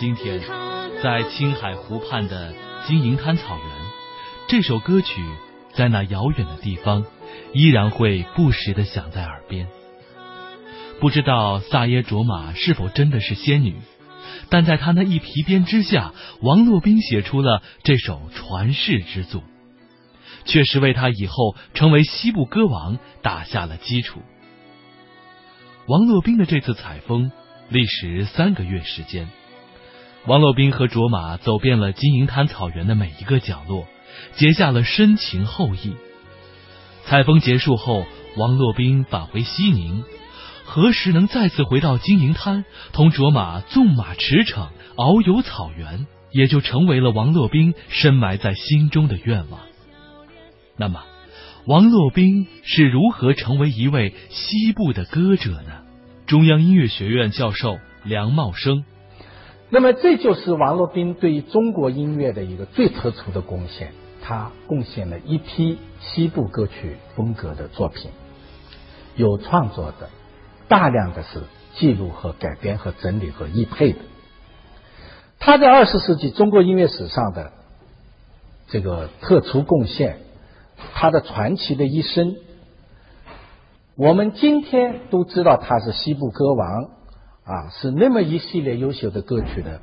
今天，在青海湖畔的金银滩草原，这首歌曲在那遥远的地方，依然会不时的响在耳边。不知道萨耶卓玛是否真的是仙女，但在她那一皮鞭之下，王洛宾写出了这首传世之作，确实为他以后成为西部歌王打下了基础。王洛宾的这次采风历时三个月时间，王洛宾和卓玛走遍了金银滩草原的每一个角落，结下了深情厚谊。采风结束后，王洛宾返回西宁，何时能再次回到金银滩，同卓玛纵马驰骋，遨游草原，也就成为了王洛宾深埋在心中的愿望。那么，王洛宾是如何成为一位西部的歌者呢？中央音乐学院教授梁茂生。那么，这就是王洛宾对于中国音乐的一个最突出的贡献。他贡献了一批西部歌曲风格的作品，有创作的，大量的是记录和改编和整理和译配的。他在二十世纪中国音乐史上的这个特殊贡献，他的传奇的一生。我们今天都知道他是西部歌王啊，是那么一系列优秀的歌曲的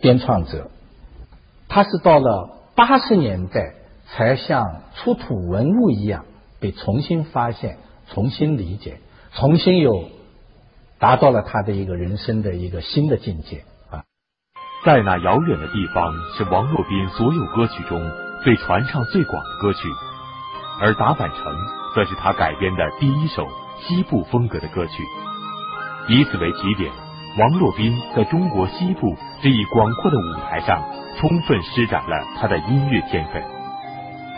编创者。他是到了八十年代才像出土文物一样被重新发现、重新理解、重新有达到了他的一个人生的一个新的境界啊。在那遥远的地方，是王洛宾所有歌曲中被传唱最广的歌曲，而达坂城。则是他改编的第一首西部风格的歌曲，以此为起点，王洛宾在中国西部这一广阔的舞台上充分施展了他的音乐天分，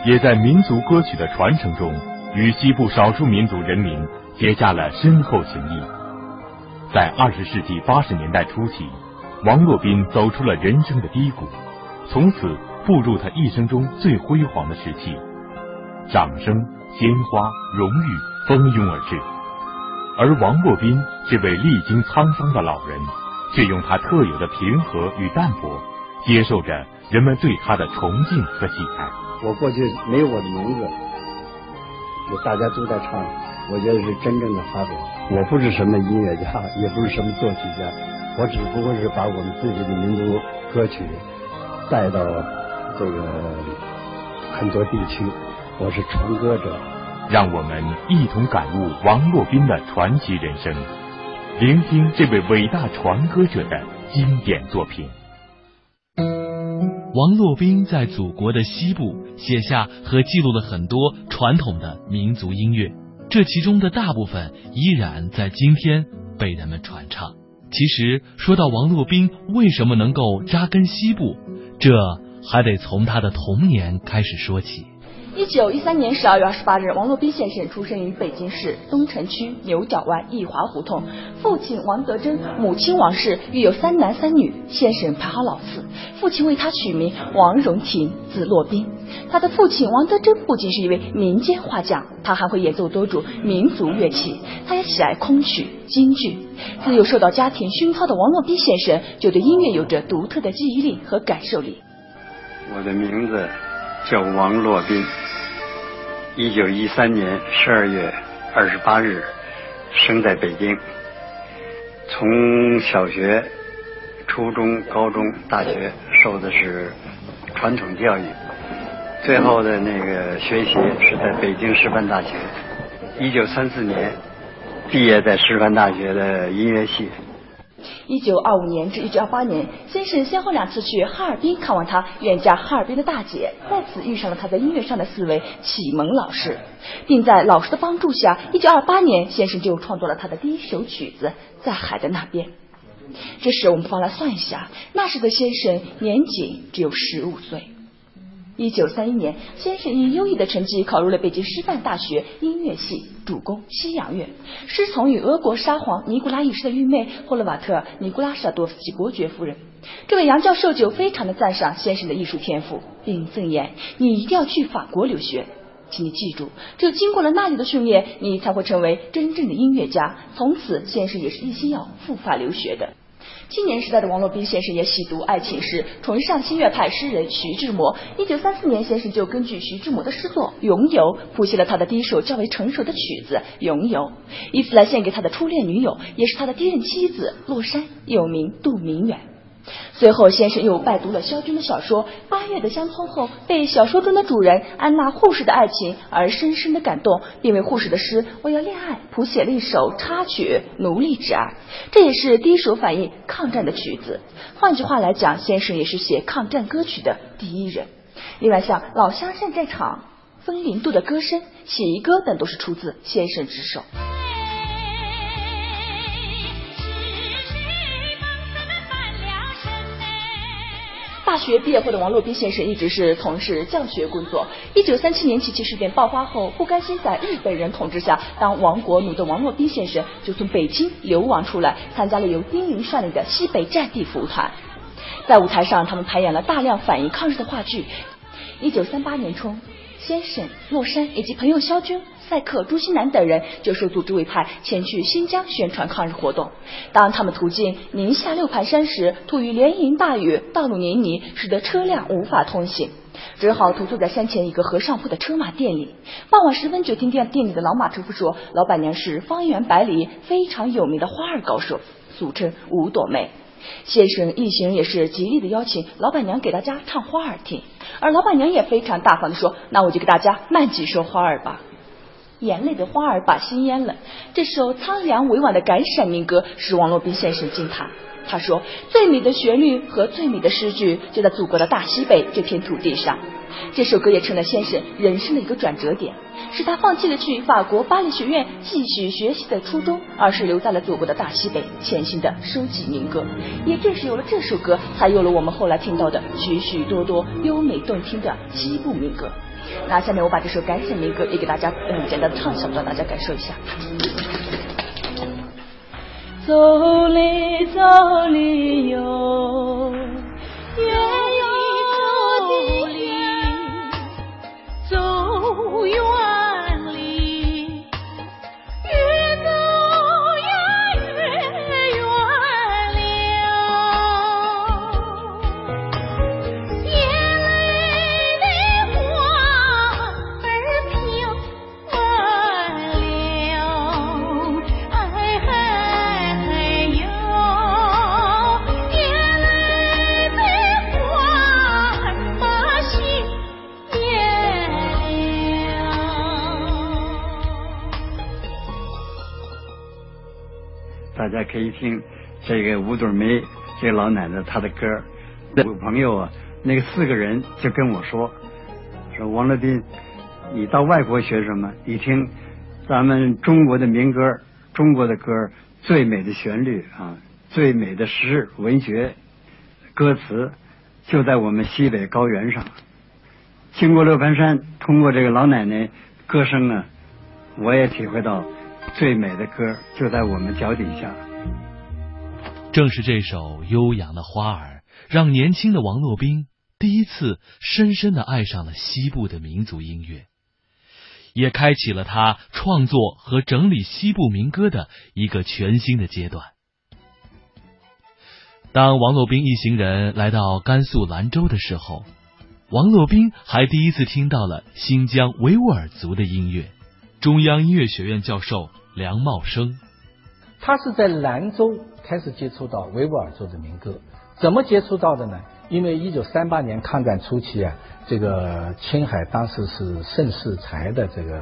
也在民族歌曲的传承中与西部少数民族人民结下了深厚情谊。在二十世纪八十年代初期，王洛宾走出了人生的低谷，从此步入他一生中最辉煌的时期，掌声。鲜花、荣誉蜂拥而至，而王洛宾这位历经沧桑的老人，却用他特有的平和与淡泊，接受着人们对他的崇敬和喜爱。我过去没有我的名字，就大家都在唱，我觉得是真正的发表。我不是什么音乐家，也不是什么作曲家，我只不过是把我们自己的民族歌曲带到这个很多地区。我是传歌者，让我们一同感悟王洛宾的传奇人生，聆听这位伟大传歌者的经典作品。王洛宾在祖国的西部写下和记录了很多传统的民族音乐，这其中的大部分依然在今天被人们传唱。其实说到王洛宾为什么能够扎根西部，这还得从他的童年开始说起。一九一三年十二月二十八日，王洛宾先生出生于北京市东城区牛角湾义华胡同。父亲王德珍，母亲王氏，育有三男三女。先生排行老四，父亲为他取名王荣廷，字洛宾。他的父亲王德珍不仅是一位民间画匠，他还会演奏多种民族乐器。他也喜爱空曲、京剧。自幼受到家庭熏陶的王洛宾先生，就对音乐有着独特的记忆力和感受力。我的名字叫王洛宾。一九一三年十二月二十八日，生在北京。从小学、初中、高中、大学受的是传统教育，最后的那个学习是在北京师范大学。一九三四年毕业在师范大学的音乐系。一九二五年至一九二八年，先生先后两次去哈尔滨看望他远嫁哈尔滨的大姐，在此遇上了他在音乐上的四位启蒙老师，并在老师的帮助下，一九二八年先生就创作了他的第一首曲子《在海的那边》。这时我们方来算一下，那时的先生年仅只有十五岁。一九三一年，先生以优异的成绩考入了北京师范大学音乐系，主攻西洋乐，师从与俄国沙皇尼古拉一世的御妹霍洛瓦特尼古拉舍多夫斯基伯爵夫人。这位杨教授就非常的赞赏先生的艺术天赋，并赠言：“你一定要去法国留学，请你记住，只有经过了那里的训练，你才会成为真正的音乐家。”从此，先生也是一心要赴法留学的。青年时代的王洛宾先生也喜读爱情诗，崇尚新月派诗人徐志摩。一九三四年，先生就根据徐志摩的诗作《咏游》谱写了他的第一首较为成熟的曲子《咏游》，以此来献给他的初恋女友，也是他的第一任妻子洛山，又名杜明远。随后，先生又拜读了萧军的小说《八月的乡村》后，被小说中的主人安娜护士的爱情而深深的感动，并为护士的诗《我要恋爱》谱写了一首插曲《奴隶之爱》，这也是第一首反映抗战的曲子。换句话来讲，先生也是写抗战歌曲的第一人。另外，像《老乡上战场》《风铃渡的歌声》《写一歌》等，都是出自先生之手。大学毕业后的王洛宾先生一直是从事教学工作。一九三七年七七事变爆发后，不甘心在日本人统治下当亡国奴的王洛宾先生，就从北京流亡出来，参加了由丁玲率领的西北战地服务团。在舞台上，他们排演了大量反映抗日的话剧。一九三八年春。先生、洛山以及朋友肖军、赛克、朱新南等人就受组织委派前去新疆宣传抗日活动。当他们途经宁夏六盘山时，突遇连营大雨，道路泥泞，使得车辆无法通行，只好投宿在山前一个和尚铺的车马店里。傍晚时分，就听店店里的老马车夫说，老板娘是方圆百里非常有名的花儿高手，俗称五朵梅。先生一行也是极力的邀请老板娘给大家唱花儿听，而老板娘也非常大方的说：“那我就给大家慢几束花儿吧。”眼泪的花儿把心淹了。这首苍凉委婉的感闪民歌使王洛宾先生惊叹。他说：“最美的旋律和最美的诗句就在祖国的大西北这片土地上。”这首歌也成了先生人生的一个转折点，是他放弃了去法国巴黎学院继续学习的初衷，而是留在了祖国的大西北潜心的收集民歌。也正是有了这首歌，才有了我们后来听到的许许多多优美动听的西部民歌。那下面我把这首感谢民歌也给大家嗯简单唱一下，让大家感受一下。走哩走哩哟，可以听这个吴朵梅这个老奶奶她的歌。我朋友啊，那个四个人就跟我说说王乐斌，你到外国学什么？一听咱们中国的民歌，中国的歌最美的旋律啊，最美的诗文学歌词就在我们西北高原上。经过六盘山，通过这个老奶奶歌声啊，我也体会到。最美的歌就在我们脚底下。正是这首悠扬的花儿，让年轻的王洛宾第一次深深的爱上了西部的民族音乐，也开启了他创作和整理西部民歌的一个全新的阶段。当王洛宾一行人来到甘肃兰州的时候，王洛宾还第一次听到了新疆维吾尔族的音乐。中央音乐学院教授。梁茂生，他是在兰州开始接触到维吾尔族的民歌，怎么接触到的呢？因为一九三八年抗战初期啊，这个青海当时是盛世才的这个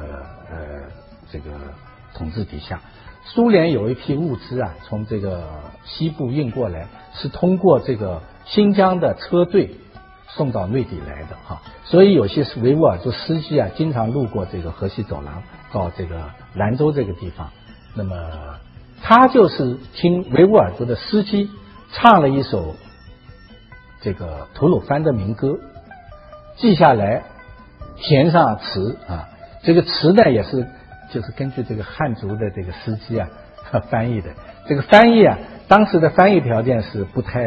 呃这个统治底下，苏联有一批物资啊，从这个西部运过来，是通过这个新疆的车队送到内地来的哈，所以有些是维吾尔族司机啊，经常路过这个河西走廊。到这个兰州这个地方，那么他就是听维吾尔族的司机唱了一首这个吐鲁番的民歌，记下来，填上词啊，这个词呢也是就是根据这个汉族的这个司机啊 翻译的。这个翻译啊，当时的翻译条件是不太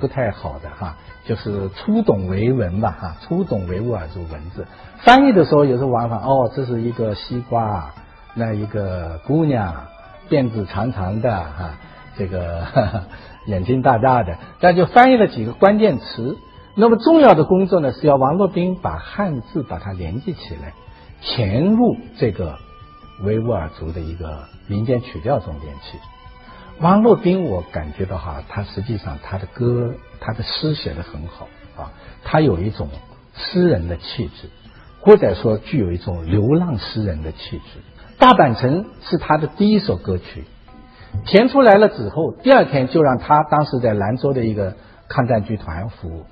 不太好的哈，就是初懂维文吧哈，初懂维吾尔族文字。翻译的时候有时候往往哦，这是一个西瓜，那一个姑娘，辫子长长的哈，这个 眼睛大大的，但就翻译了几个关键词。那么重要的工作呢，是要王洛宾把汉字把它连接起来，填入这个维吾尔族的一个民间曲调中间去。王洛宾，我感觉到哈，他实际上他的歌、他的诗写的很好啊，他有一种诗人的气质，或者说具有一种流浪诗人的气质。大阪城是他的第一首歌曲，填出来了之后，第二天就让他当时在兰州的一个抗战剧团服务，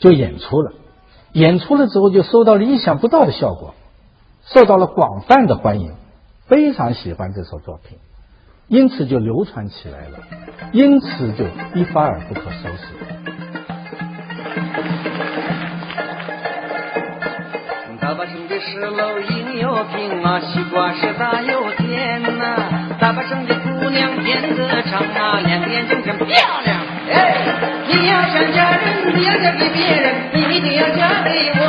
就演出了。演出了之后，就收到了意想不到的效果，受到了广泛的欢迎，非常喜欢这首作品。因此就流传起来了，因此就一发而不可收拾。应有平啊，西瓜是大又甜呐。大把城的姑娘辫子长啊，两眼睛真漂亮。哎，你要想嫁人，不要嫁给别人，你一定要嫁给我。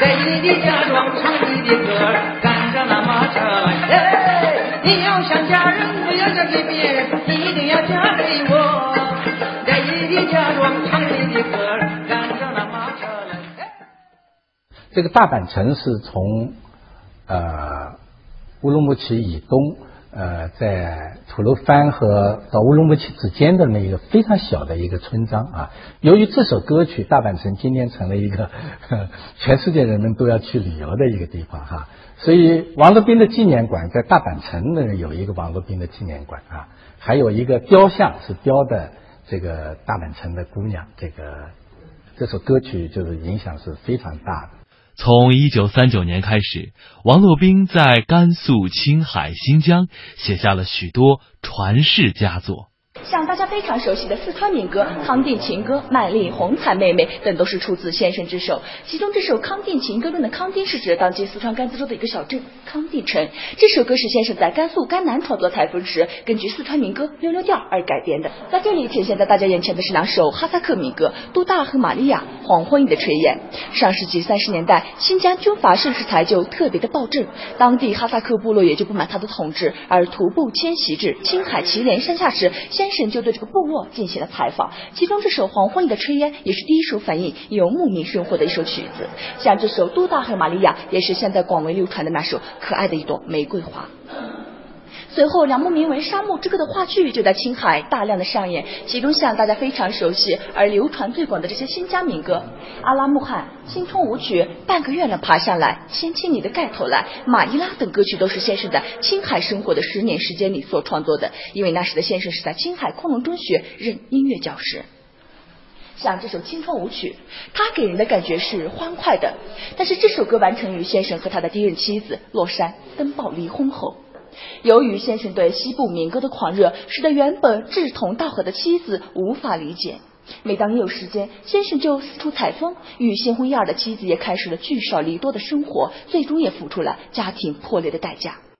在你的嫁妆唱你的歌，赶着那马车来。哎，你要想嫁人。不要嫁给别人，你一定要嫁给我。在你的嫁妆唱你的歌，赶着那马车来。这个大阪城是从呃乌鲁木齐以东，呃在吐鲁番和到乌鲁木齐之间的那一个非常小的一个村庄啊。由于这首歌曲，大阪城今天成了一个 全世界人们都要去旅游的一个地方哈。所以，王洛宾的纪念馆在大阪城呢有一个王洛宾的纪念馆啊，还有一个雕像是雕的这个大阪城的姑娘。这个这首歌曲就是影响是非常大的。从一九三九年开始，王洛宾在甘肃、青海、新疆写下了许多传世佳作。像大家非常熟悉的四川民歌《康定情歌》《曼丽》《红彩妹妹》等都是出自先生之手。其中这首《康定情歌》中的康定是指当今四川甘孜州的一个小镇康定城。这首歌是先生在甘肃甘南创作采风时，根据四川民歌《溜溜调》而改编的。在这里呈现在大家眼前的是两首哈萨克民歌《杜大和玛利亚》《黄昏里的炊烟》。上世纪三十年代，新疆军阀盛世才就特别的暴政，当地哈萨克部落也就不满他的统治，而徒步迁徙至青海祁连山下时，先神。就对这个部落进行了采访，其中这首《黄昏里的炊烟》也是第一首反映游牧民生活的一首曲子。像这首《都大和玛利亚》也是现在广为流传的那首可爱的一朵玫瑰花。随后，两部名为《沙漠之歌》的话剧就在青海大量的上演，其中像大家非常熟悉而流传最广的这些新疆民歌，《阿拉木汗》《青春舞曲》《半个月亮爬上来》《掀起你的盖头来》《马伊拉》等歌曲都是先生在青海生活的十年时间里所创作的，因为那时的先生是在青海昆仑中学任音乐教师。像这首《青春舞曲》，它给人的感觉是欢快的，但是这首歌完成于先生和他的第一任妻子洛山登报离婚后。由于先生对西部民歌的狂热，使得原本志同道合的妻子无法理解。每当一有时间，先生就四处采风，与新婚燕尔的妻子也开始了聚少离多的生活，最终也付出了家庭破裂的代价。